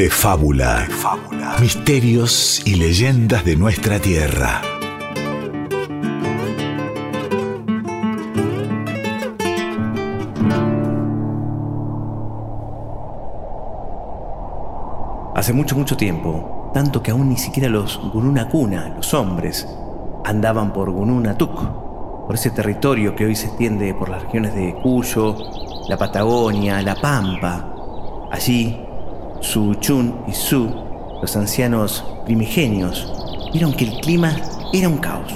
De fábula. Misterios y leyendas de nuestra tierra. Hace mucho, mucho tiempo, tanto que aún ni siquiera los Gununacuna, los hombres, andaban por Gununatuk, por ese territorio que hoy se extiende por las regiones de Cuyo, la Patagonia, la Pampa. Allí, Su Chun y Su, los ancianos primigenios, vieron que el clima era un caos.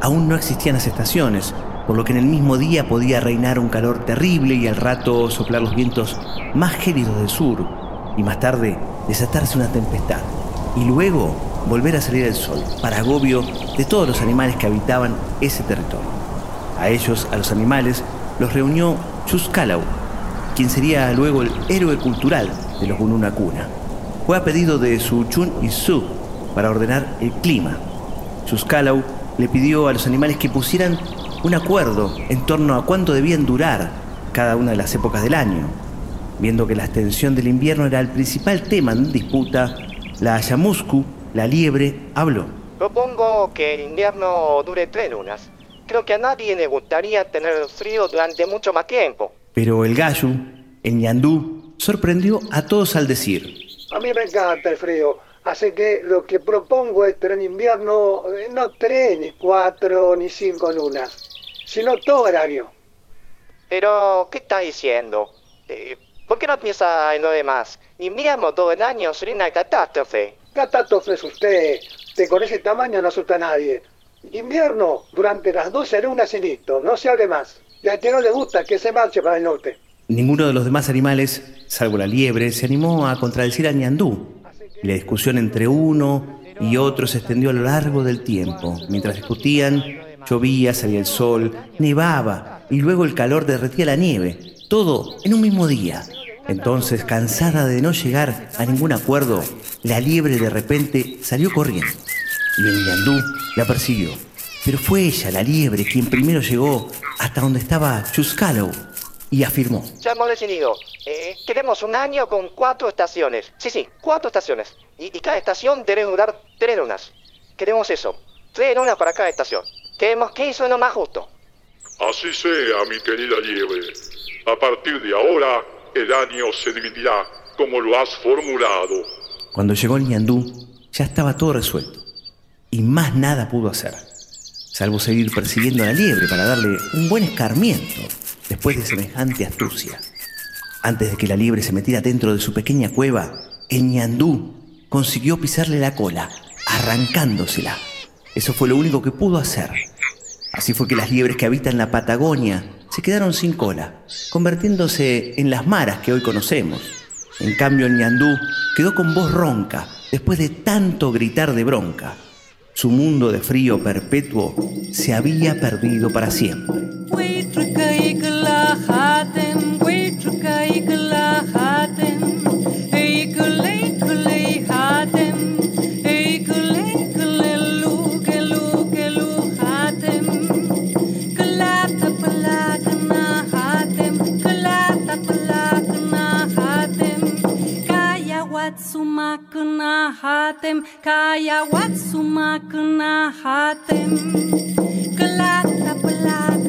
Aún no existían las estaciones, por lo que en el mismo día podía reinar un calor terrible y al rato soplar los vientos más gélidos del sur, y más tarde desatarse una tempestad, y luego volver a salir el sol, para agobio de todos los animales que habitaban ese territorio. A ellos, a los animales, los reunió Chuscalau, quien sería luego el héroe cultural de los Gununacuna. Fue a pedido de su Chun y Su para ordenar el clima. Chuscalau le pidió a los animales que pusieran un acuerdo en torno a cuánto debían durar cada una de las épocas del año. Viendo que la extensión del invierno era el principal tema en disputa, la Ayamusku, la liebre, habló. Propongo que el invierno dure tres lunas. Creo que a nadie le gustaría tener frío durante mucho más tiempo. Pero el gallo, el ñandú, sorprendió a todos al decir. A mí me encanta el frío, así que lo que propongo es tener invierno eh, no tres, ni cuatro, ni cinco lunas, sino todo el año. Pero, ¿qué está diciendo? Eh, ¿Por qué no piensa en lo demás? Invierno todo el año sería una catástrofe. Catástrofe es usted, que con ese tamaño no asusta a nadie. Invierno durante las 12 lunas y listo, no se hable más. Y al que no le gusta, que se marche para el norte. Ninguno de los demás animales, salvo la liebre, se animó a contradecir al ñandú. La discusión entre uno y otro se extendió a lo largo del tiempo. Mientras discutían, llovía, salía el sol, nevaba y luego el calor derretía la nieve. Todo en un mismo día. Entonces, cansada de no llegar a ningún acuerdo, la liebre de repente salió corriendo. Y el ñandú la persiguió. Pero fue ella, la liebre, quien primero llegó hasta donde estaba Chuscalo y afirmó. Ya hemos decidido. Eh, queremos un año con cuatro estaciones. Sí, sí, cuatro estaciones. Y, y cada estación debe durar tres lunas. Queremos eso. Tres lunas para cada estación. Queremos que eso es lo más justo. Así sea, mi querida liebre. A partir de ahora, el año se dividirá como lo has formulado. Cuando llegó el ñandú, ya estaba todo resuelto. Y más nada pudo hacer. Salvo seguir persiguiendo a la liebre para darle un buen escarmiento después de semejante astucia. Antes de que la liebre se metiera dentro de su pequeña cueva, el ñandú consiguió pisarle la cola, arrancándosela. Eso fue lo único que pudo hacer. Así fue que las liebres que habitan la Patagonia se quedaron sin cola, convirtiéndose en las maras que hoy conocemos. En cambio, el ñandú quedó con voz ronca después de tanto gritar de bronca. Su mundo de frío perpetuo se había perdido para siempre. ayahuatzuma kana hatem. Kalata palata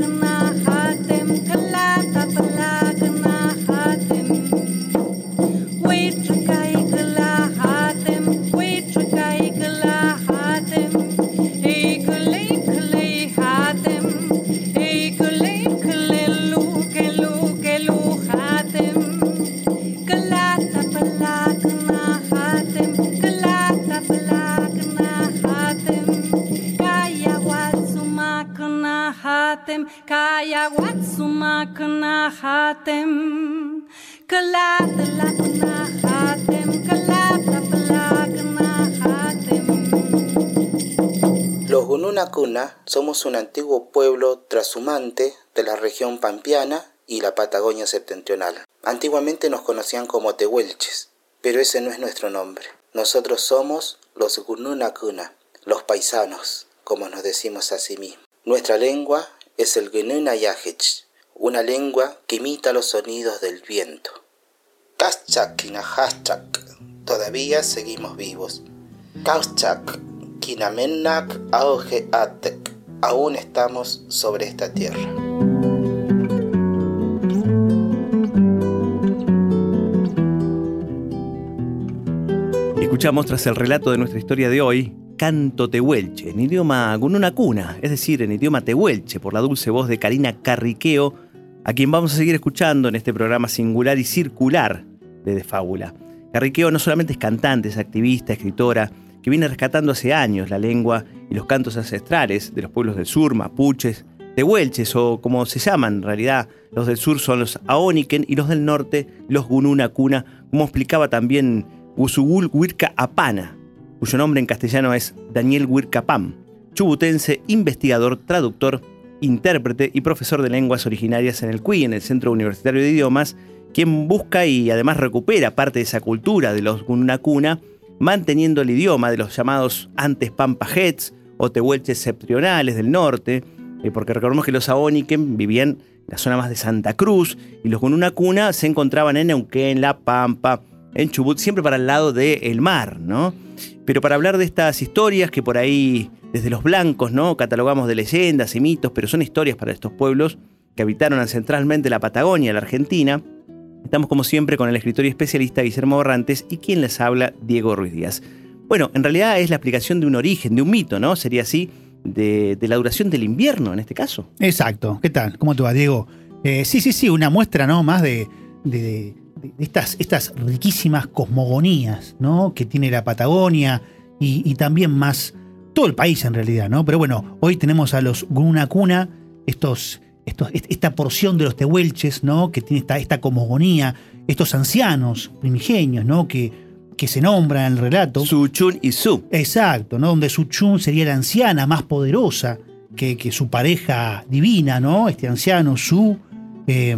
somos un antiguo pueblo trashumante de la región pampeana y la Patagonia septentrional. Antiguamente nos conocían como tehuelches, pero ese no es nuestro nombre. Nosotros somos los Gununacuna, los paisanos, como nos decimos a sí mismos. Nuestra lengua es el Gununayajech, una lengua que imita los sonidos del viento. Kachak inahachak, todavía seguimos vivos. Kauchak, Kinamenak, Auge aún estamos sobre esta tierra. Escuchamos tras el relato de nuestra historia de hoy, Canto Tehuelche, en idioma Cuna, es decir, en idioma Tehuelche, por la dulce voz de Karina Carriqueo, a quien vamos a seguir escuchando en este programa singular y circular de De Fábula. Carriqueo no solamente es cantante, es activista, escritora, que viene rescatando hace años la lengua y los cantos ancestrales de los pueblos del sur, mapuches, tehuelches o como se llaman en realidad, los del sur son los aoniken y los del norte los gununa cuna, como explicaba también Usugul Huirca Apana, cuyo nombre en castellano es Daniel Huirca Pam, chubutense, investigador, traductor, intérprete y profesor de lenguas originarias en el CUI, en el Centro Universitario de Idiomas, quien busca y además recupera parte de esa cultura de los Gununacuna, manteniendo el idioma de los llamados antes Pampajets o tehuelches del norte, eh, porque recordemos que los Aoniken vivían en la zona más de Santa Cruz y los Gununacuna se encontraban en Neuquén, La Pampa, en Chubut, siempre para el lado del mar, ¿no? Pero para hablar de estas historias que por ahí, desde los blancos, ¿no? Catalogamos de leyendas y mitos, pero son historias para estos pueblos que habitaron ancestralmente la Patagonia, la Argentina, estamos como siempre con el escritor y especialista Guillermo Borrantes y quien les habla, Diego Ruiz Díaz. Bueno, en realidad es la explicación de un origen, de un mito, ¿no? Sería así, de, de la duración del invierno en este caso. Exacto. ¿Qué tal? ¿Cómo te va, Diego? Eh, sí, sí, sí, una muestra, ¿no? Más de, de- de estas, riquísimas cosmogonías, ¿no? Que tiene la Patagonia y, también más todo el país en realidad, ¿no? Pero bueno, hoy tenemos a los Gununacuna, estos, estos, est- esta porción de los tehuelches, ¿no? Que tiene esta, esta cosmogonía, estos ancianos primigenios, ¿no? Que, que se nombran en el relato. Su, Chun y Su. Exacto, ¿no? Donde su Chun sería la anciana más poderosa que, que su pareja divina, ¿no? Este anciano, Su. eh,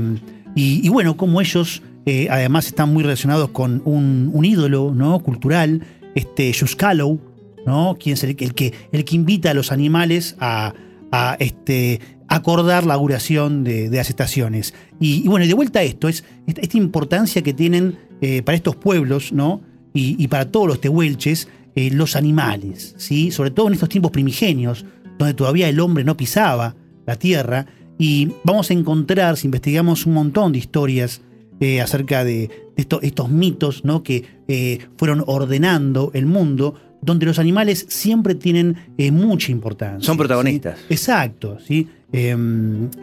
y, y bueno, como ellos eh, además están muy relacionados con un, un ídolo, ¿no? Cultural, este Yuskalo, ¿no? Quien es el, que- el que, el que invita a los animales a, a, este, acordar la duración de, de las estaciones. Y, y bueno, y de vuelta a esto, es esta, esta importancia que tienen eh, para estos pueblos, ¿no? Y, y para todos los tehuelches, eh, los animales, ¿sí? Sobre todo en estos tiempos primigenios, donde todavía el hombre no pisaba la tierra. Y vamos a encontrar, si investigamos un montón de historias eh, acerca de, de esto- estos mitos ¿no? que eh, fueron ordenando el mundo, donde los animales siempre tienen mucha importancia. Son protagonistas. ¿sí? Exacto, ¿sí? Eh,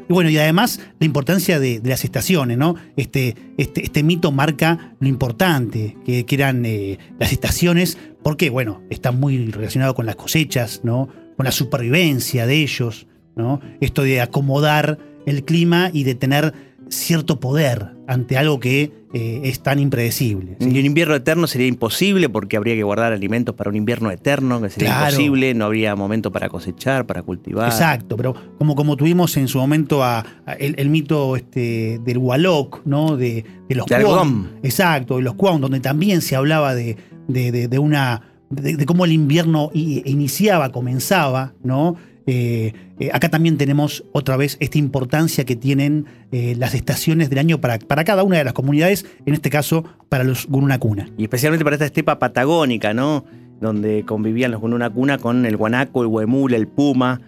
y bueno, y además la importancia de, las estaciones, ¿no? Este, este, este mito marca lo importante que, que eran eh, las estaciones, porque, bueno, está muy relacionado con las cosechas, ¿no? Con la supervivencia de ellos, ¿no? Esto de acomodar el clima y de tener cierto poder ante algo que eh, es tan impredecible. ¿sí? Y un invierno eterno sería imposible porque habría que guardar alimentos para un invierno eterno, que sería Claro. imposible, no habría momento para cosechar, para cultivar. Exacto, pero como, como tuvimos en su momento a, a el, el mito este, del Walok, ¿no? De, de los algodón. Exacto, de los Kwon, donde también se hablaba de, de- de- una. De, de cómo el invierno iniciaba, comenzaba, ¿no? Eh, eh, acá también tenemos otra vez esta importancia que tienen eh, las estaciones del año para, cada una de las comunidades, en este caso para los Gununacuna. Y especialmente para esta estepa patagónica, ¿no? Donde convivían los con una cuna con el guanaco, el huemul, el puma,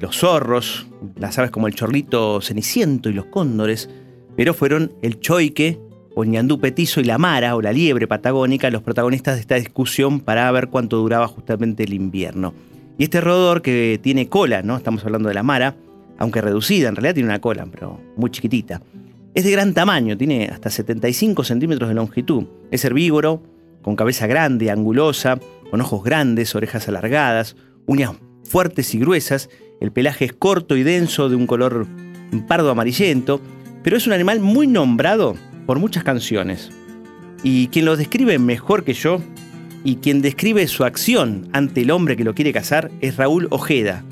los zorros, las aves como el chorlito ceniciento y los cóndores, pero fueron el choique o ñandú petizo y la mara o la liebre patagónica los protagonistas de esta discusión para ver cuánto duraba justamente el invierno. Y este roedor que tiene cola, ¿no? Estamos hablando de la mara, aunque reducida, en realidad tiene una cola, pero muy chiquitita. Es de gran tamaño, tiene hasta 75 centímetros de longitud. Es herbívoro, con cabeza grande, angulosa, con ojos grandes, orejas alargadas, uñas fuertes y gruesas. El pelaje es corto y denso, de un color pardo amarillento, pero es un animal muy nombrado por muchas canciones. Y quien lo describe mejor que yo, y quien describe su acción ante el hombre que lo quiere cazar, es Raúl Ojeda.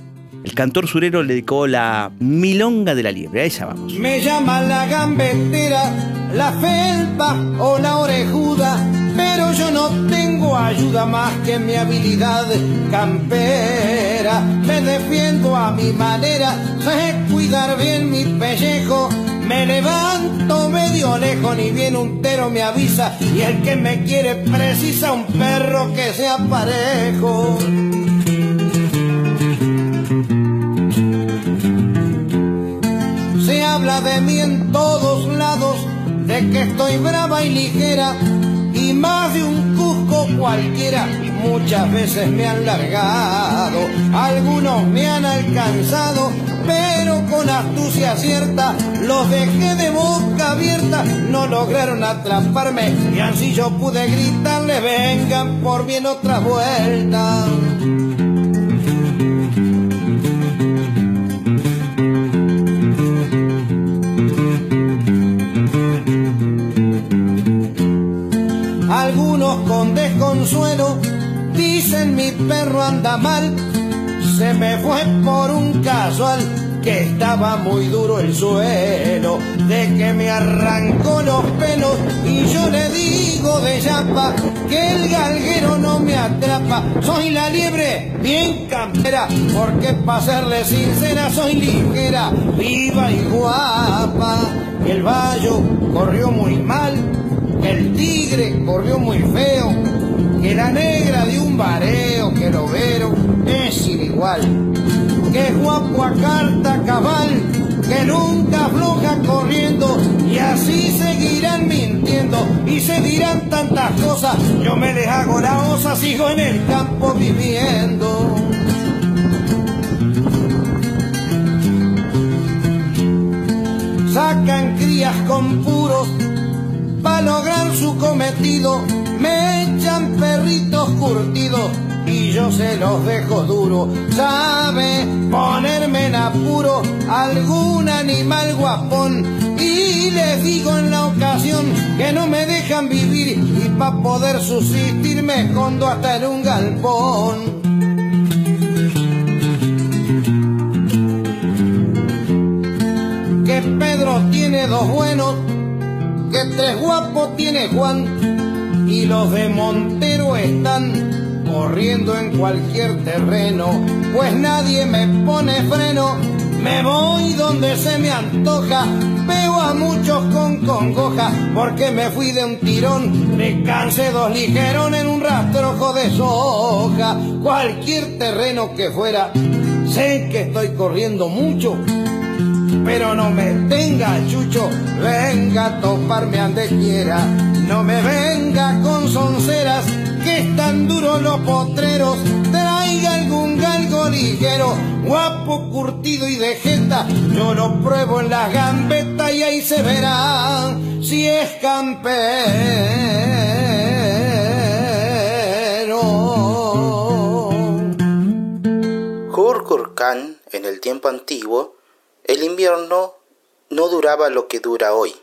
El cantor surero le dedicó la milonga de la liebre. A ella vamos. Me llaman la gambetera, la felpa o la orejuda, pero yo no tengo ayuda más que mi habilidad campera. Me defiendo a mi manera, sé cuidar bien mi pellejo, Me levanto medio lejos, ni bien un tero me avisa. Y el que me quiere precisa un perro que sea parejo. Se habla de mí en todos lados, de que estoy brava y ligera. Y más de un cusco cualquiera muchas veces me han largado, algunos me han alcanzado, pero con astucia cierta los dejé de boca abierta, no lograron atraparme y así yo pude gritarle vengan por bien otra vuelta. Algunos con desconsuelo dicen mi perro anda mal, se me fue por un casual que estaba muy duro el suelo, de que me arrancó los pelos y yo le digo de yapa que el galguero no me atrapa, soy la liebre bien campera, porque para serle sincera soy ligera, viva y guapa, el vallo corrió muy mal, el tigre corrió muy feo, que la negra de un bareo, que lo vero es sin igual, que guapo a carta cabal, que nunca afloja corriendo, y así seguirán mintiendo, y se dirán tantas cosas, yo me les hago la osa, sigo en el campo viviendo. Sacan crías con puros para lograr su cometido, me echan perritos curtidos y yo se los dejo duro. Sabe ponerme en apuro algún animal guapón y les digo en la ocasión que no me dejan vivir y para poder subsistir me escondo hasta en un galpón. Que Pedro tiene dos buenos, que tres guapos tiene Juan y los de Montero están corriendo en cualquier terreno, pues nadie me pone freno, me voy donde se me antoja, veo a muchos con congoja, porque me fui de un tirón, me cansé dos ligerones en un rastrojo de soja, cualquier terreno que fuera, sé que estoy corriendo mucho, pero no me tenga chucho, venga a toparme ande quiera, no me venga con sonceras, que están duros los potreros, traiga algún galgo ligero, guapo, curtido y de jeta, yo lo pruebo en la gambeta y ahí se verá si es campero. Jurkurkan, en el tiempo antiguo, el invierno no duraba lo que dura hoy.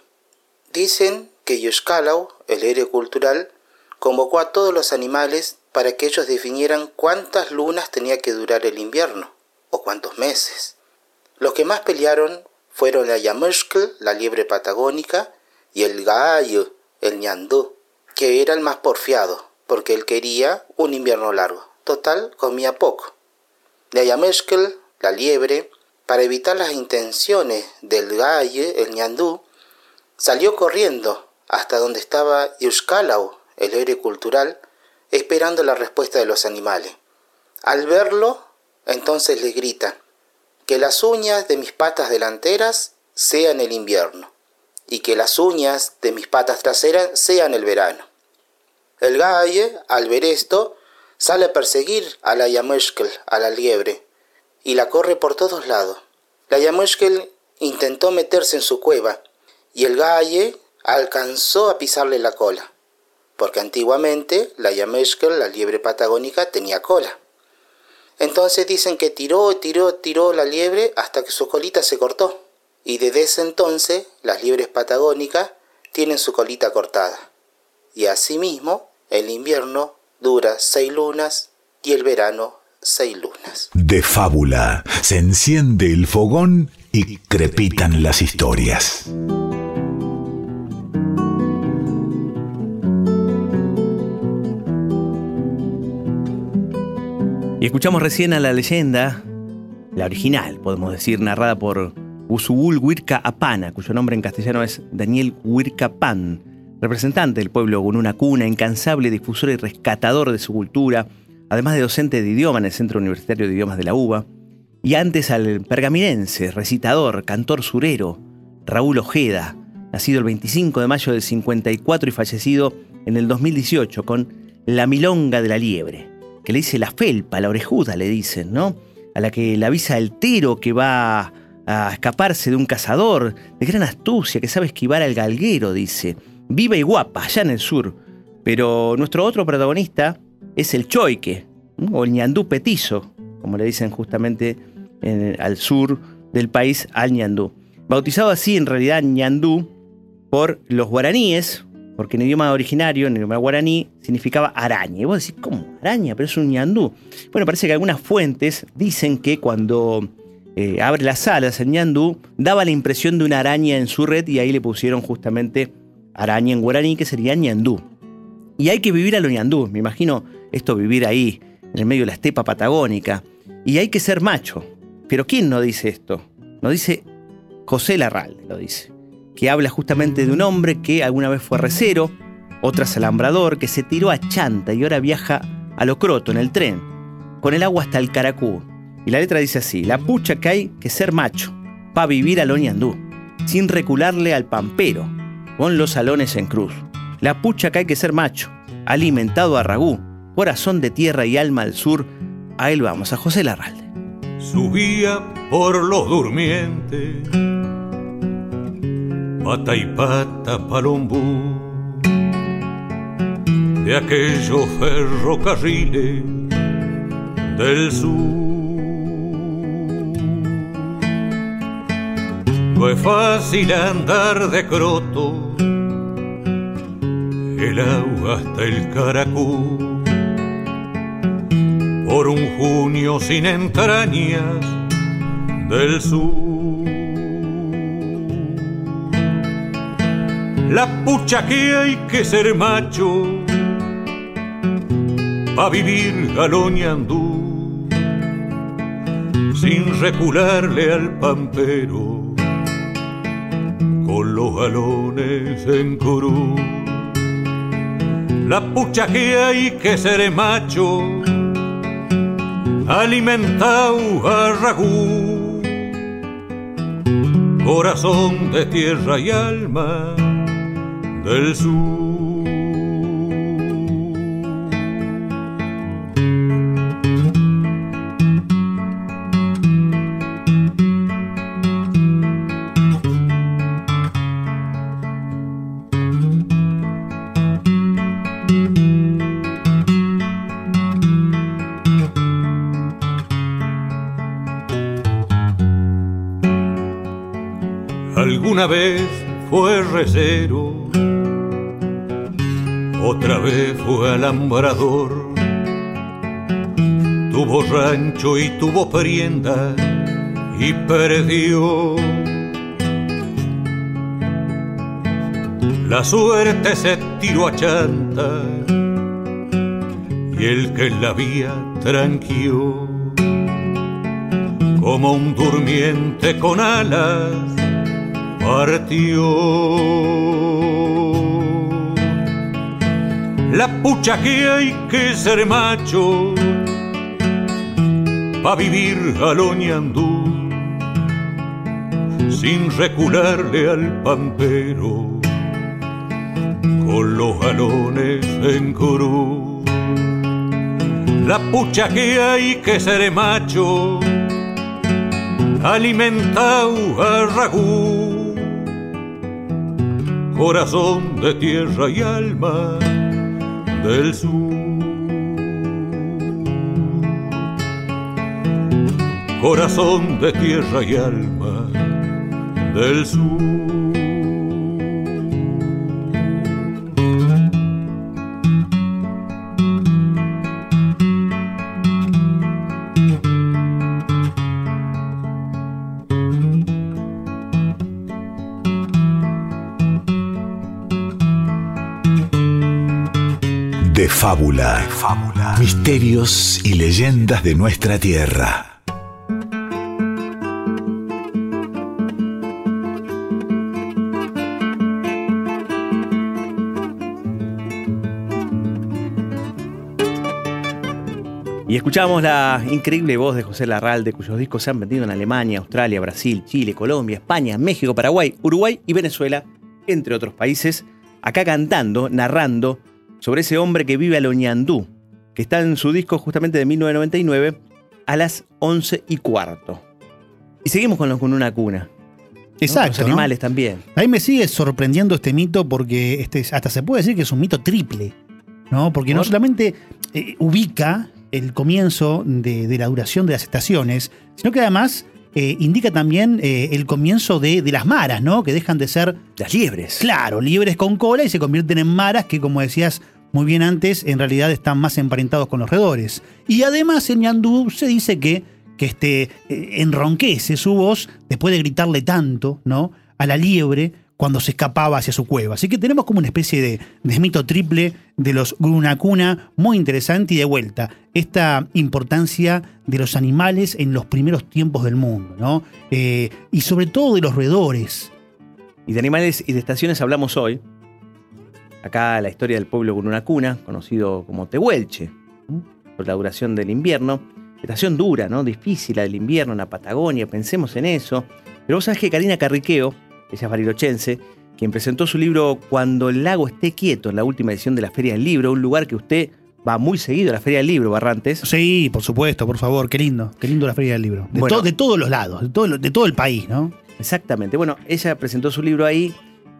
Dicen que Yushkalau, el héroe cultural, convocó a todos los animales para que ellos definieran cuántas lunas tenía que durar el invierno, o cuántos meses. Los que más pelearon fueron la Yamushkl, la liebre patagónica, y el Gaayu, el ñandú, que era el más porfiado, porque él quería un invierno largo. Total, comía poco. La Yamushkl, la liebre, para evitar las intenciones del Gaayu, el ñandú, salió corriendo hasta donde estaba Yushkalau, el héroe cultural, esperando la respuesta de los animales. Al verlo, entonces le grita, que las uñas de mis patas delanteras sean el invierno, y que las uñas de mis patas traseras sean el verano. El galle, al ver esto, sale a perseguir a la Yamushkel, a la liebre, y la corre por todos lados. La Yamushkel intentó meterse en su cueva, y el galle alcanzó a pisarle la cola porque antiguamente la Yameshkel, la liebre patagónica, tenía cola. Entonces dicen que tiró, tiró, tiró la liebre hasta que su colita se cortó. Y desde ese entonces las liebres patagónicas tienen su colita cortada. Y asimismo el invierno dura seis lunas y el verano seis lunas. De fábula se enciende el fogón y crepitan las historias. Y escuchamos recién a la leyenda, la original, podemos decir, narrada por Usubul Huirca Apana, cuyo nombre en castellano es Daniel Huirca Pan, representante del pueblo Gununacuna, incansable difusor y rescatador de su cultura, además de docente de idioma en el Centro Universitario de Idiomas de la UBA, y antes al pergaminense, recitador, cantor surero, Raúl Ojeda, nacido el 25 de mayo del 54 y fallecido en el 2018 con La Milonga de la Liebre, que le dice la felpa, la orejuda, le dicen, ¿no? A la que le avisa el tero que va a escaparse de un cazador, de gran astucia, que sabe esquivar al galguero, dice. Viva y guapa, allá en el sur. Pero nuestro otro protagonista es el choique, o el ñandú petizo, como le dicen justamente en- al sur del país al ñandú. Bautizado así en realidad ñandú por los guaraníes, porque en idioma originario, en idioma guaraní, significaba araña. Y vos decís, ¿cómo? Araña, pero es un ñandú. Bueno, parece que algunas fuentes dicen que cuando eh, abre las alas el ñandú, daba la impresión de una araña en su red y ahí le pusieron justamente araña en guaraní, que sería ñandú. Y hay que vivir a lo ñandú, me imagino esto vivir ahí, en el medio de la estepa patagónica. Y hay que ser macho. Pero ¿quién no dice esto? Nos dice José Larralde, lo dice, que habla justamente de un hombre que alguna vez fue recero, otra alambrador, que se tiró a chanta y ahora viaja a lo croto en el tren, con el agua hasta el caracú. Y la letra dice así, la pucha que hay que ser macho, pa' vivir a lo ñandú, sin recularle al pampero, con los salones en cruz. La pucha que hay que ser macho, alimentado a ragú, corazón de tierra y alma al sur. A él vamos, a José Larralde. subía por los durmientes, pata y pata palombú, de aquellos ferrocarriles del sur. No es fácil andar de croto, el agua hasta el caracú por un junio sin entrañas del sur. La pucha que hay que ser macho pa' vivir galoñandú sin recularle al pampero con los galones en cruz. La pucha que hay que ser macho alimentado a ragú, corazón de tierra y alma del sur. Tuvo rancho y tuvo prenda y perdió. La suerte se tiró a chanta y el que la vía tranquió como un durmiente con alas partió. La pucha que hay que ser macho pa' vivir galoñandú sin recularle al pampero con los galones en cruz. La pucha que hay que ser macho alimentado a ragú, corazón de tierra y alma del sur. Corazón de tierra y alma del sur. Fábula. Misterios y leyendas de nuestra tierra. Y escuchamos la increíble voz de José Larralde, cuyos discos se han vendido en Alemania, Australia, Brasil, Chile, Colombia, España, México, Paraguay, Uruguay y Venezuela, entre otros países, acá cantando, narrando sobre ese hombre que vive a Loñandú, que está en su disco justamente de 1999 a las 11 y cuarto. Y seguimos con los con una cuna. ¿no? Exacto. Los animales también. A mí me sigue sorprendiendo este mito porque este, es- hasta se puede decir que es un mito triple, ¿no? Porque no solamente eh, ubica el comienzo de, de la duración de las estaciones, sino que además eh, indica también eh, el comienzo de, de las maras, ¿no? Que dejan de ser, Las liebres. claro, libres con cola y se convierten en maras que, como decías muy bien antes, en realidad están más emparentados con los roedores. Y además en Ñandú se dice que, que este, eh, enronquece su voz después de gritarle tanto, ¿no? A la liebre cuando se escapaba hacia su cueva. Así que tenemos como una especie de, de mito triple de los Grunacuna muy interesante y de vuelta. Esta importancia de los animales en los primeros tiempos del mundo, ¿no? Eh, y sobre todo de los roedores. Y de animales y de estaciones hablamos hoy. Acá la historia del pueblo con una cuna, conocido como Tehuelche, por la duración del invierno. Estación dura, ¿no? Difícil la del invierno en la Patagonia, pensemos en eso. Pero vos sabés que Karina Carriqueo, ella es barilochense, quien presentó su libro Cuando el lago esté quieto en la última edición de la Feria del Libro, un lugar que usted va muy seguido a la Feria del Libro, Barrantes. Sí, por supuesto, por favor, qué lindo. Qué lindo la Feria del Libro. De, Bueno. to- de todos los lados, de todo, de todo el país, ¿no? Exactamente. Bueno, ella presentó su libro ahí,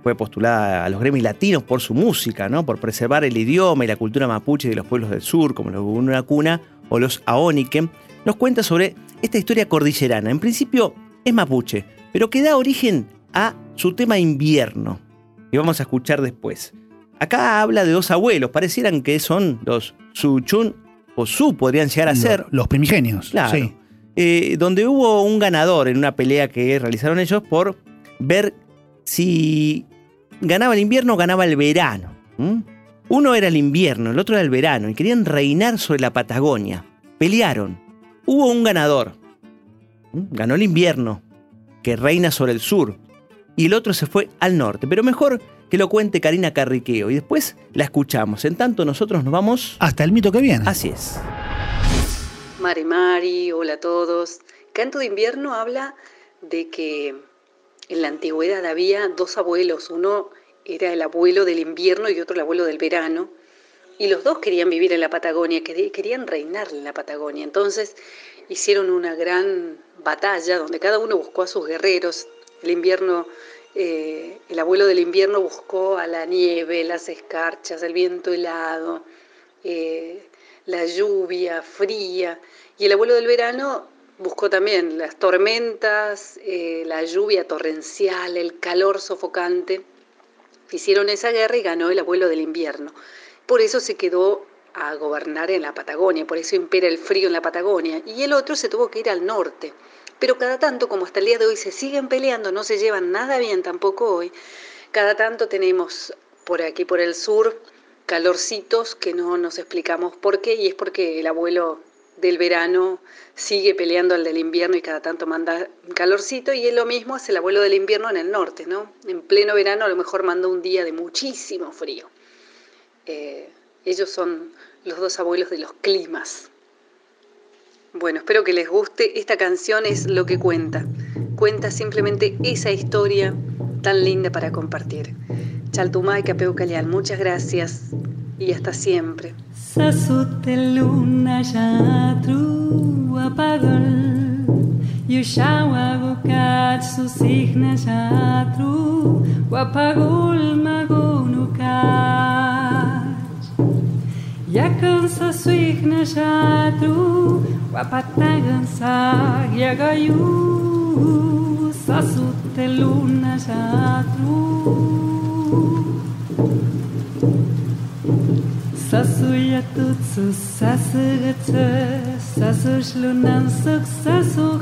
fue postulada a los gremios latinos por su música, ¿no? Por preservar el idioma y la cultura mapuche de los pueblos del sur, como los una cuna o los Aonique. Nos cuenta sobre esta historia cordillerana. En principio es mapuche, pero que da origen a su tema invierno, que vamos a escuchar después. Acá habla de dos abuelos, parecieran que son los Suchun o Su, podrían llegar a ser. Los primigenios. Claro. Sí. Eh, donde hubo un ganador en una pelea que realizaron ellos por ver si ganaba el invierno o ganaba el verano. Uno era el invierno, el otro era el verano, y querían reinar sobre la Patagonia. Pelearon. Hubo un ganador. Ganó el invierno, que reina sobre el sur. Y el otro se fue al norte. Pero mejor que lo cuente Karina Carriqueo. Y después la escuchamos. En tanto, nosotros nos vamos. Hasta el mito que viene. Así es. Mari Mari, hola a todos. Canto de invierno habla de que en la antigüedad había dos abuelos, uno era el abuelo del invierno y otro el abuelo del verano, y los dos querían vivir en la Patagonia, querían reinar en la Patagonia. Entonces hicieron una gran batalla donde cada uno buscó a sus guerreros. El invierno, eh, el abuelo del invierno buscó a la nieve, las escarchas, el viento helado, eh, la lluvia fría. Y el abuelo del verano buscó también las tormentas, eh, la lluvia torrencial, el calor sofocante. Hicieron esa guerra y ganó el abuelo del invierno. Por eso se quedó a gobernar en la Patagonia, por eso impera el frío en la Patagonia. Y el otro se tuvo que ir al norte. Pero cada tanto, como hasta el día de hoy se siguen peleando, no se llevan nada bien tampoco hoy, cada tanto tenemos por aquí, por el sur, calorcitos que no nos explicamos por qué, y es porque el abuelo del verano sigue peleando al del invierno y cada tanto manda calorcito, y es lo mismo hace el abuelo del invierno en el norte, ¿no? En pleno verano a lo mejor manda un día de muchísimo frío. Eh, ellos son los dos abuelos de los climas. Bueno, espero que les guste. Esta canción es lo que cuenta. Cuenta simplemente esa historia tan linda para compartir. Chaltumay Capeucalial, muchas gracias y hasta siempre. Jakąsa swychna siadu, łapatagą sag, jagaju, sasute luna siadu. Sasuya tutsu sa sasushlunan suk sasugatsu,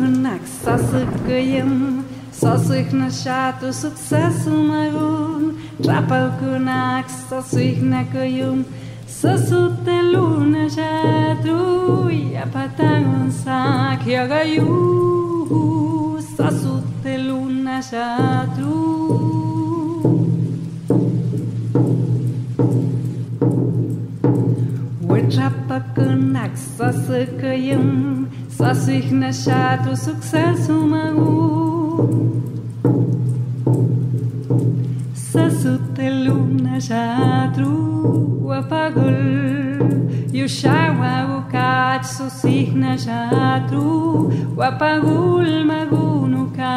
Sunak sasıkkıyım Sasıkna şatu sukcesumagun Çapalkunak sasıknakıyım Sasutteluna şatu Yapatangun sak yagayuhu Sasutteluna şatu Sasutteluna şatu sich ne Schatu Successu Magu Sasute Lumna Schatu Wapagul Yushawa Ukatsu sich ne Schatu Wapagul Magunukat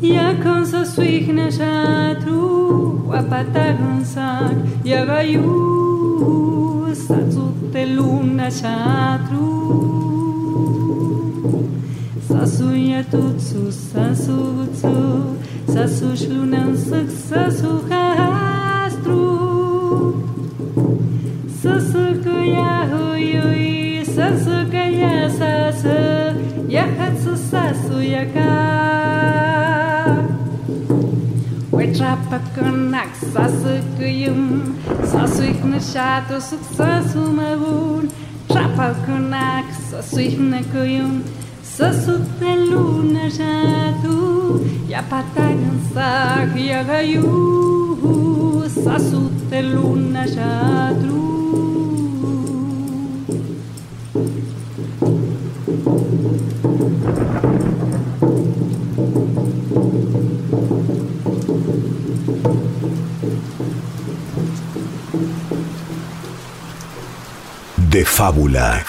Yakonsa Swigna Schatu Wapatagonsak Yagayu Yagayu teatru. Sasu yatutsu, sasu utsu, sasu shlunansuk, sasu hastru. Sasu kuya huyui, sasu kaya sasu, yahatsu sasu yaka. Wetrapakonak sasu kuyum, sasu iknashato suk sasu mavun. Trapa kunak sa suih na kuyun sa supe luna jatu ya patagan sa kya gayu sa supe luna jatu thank fábula.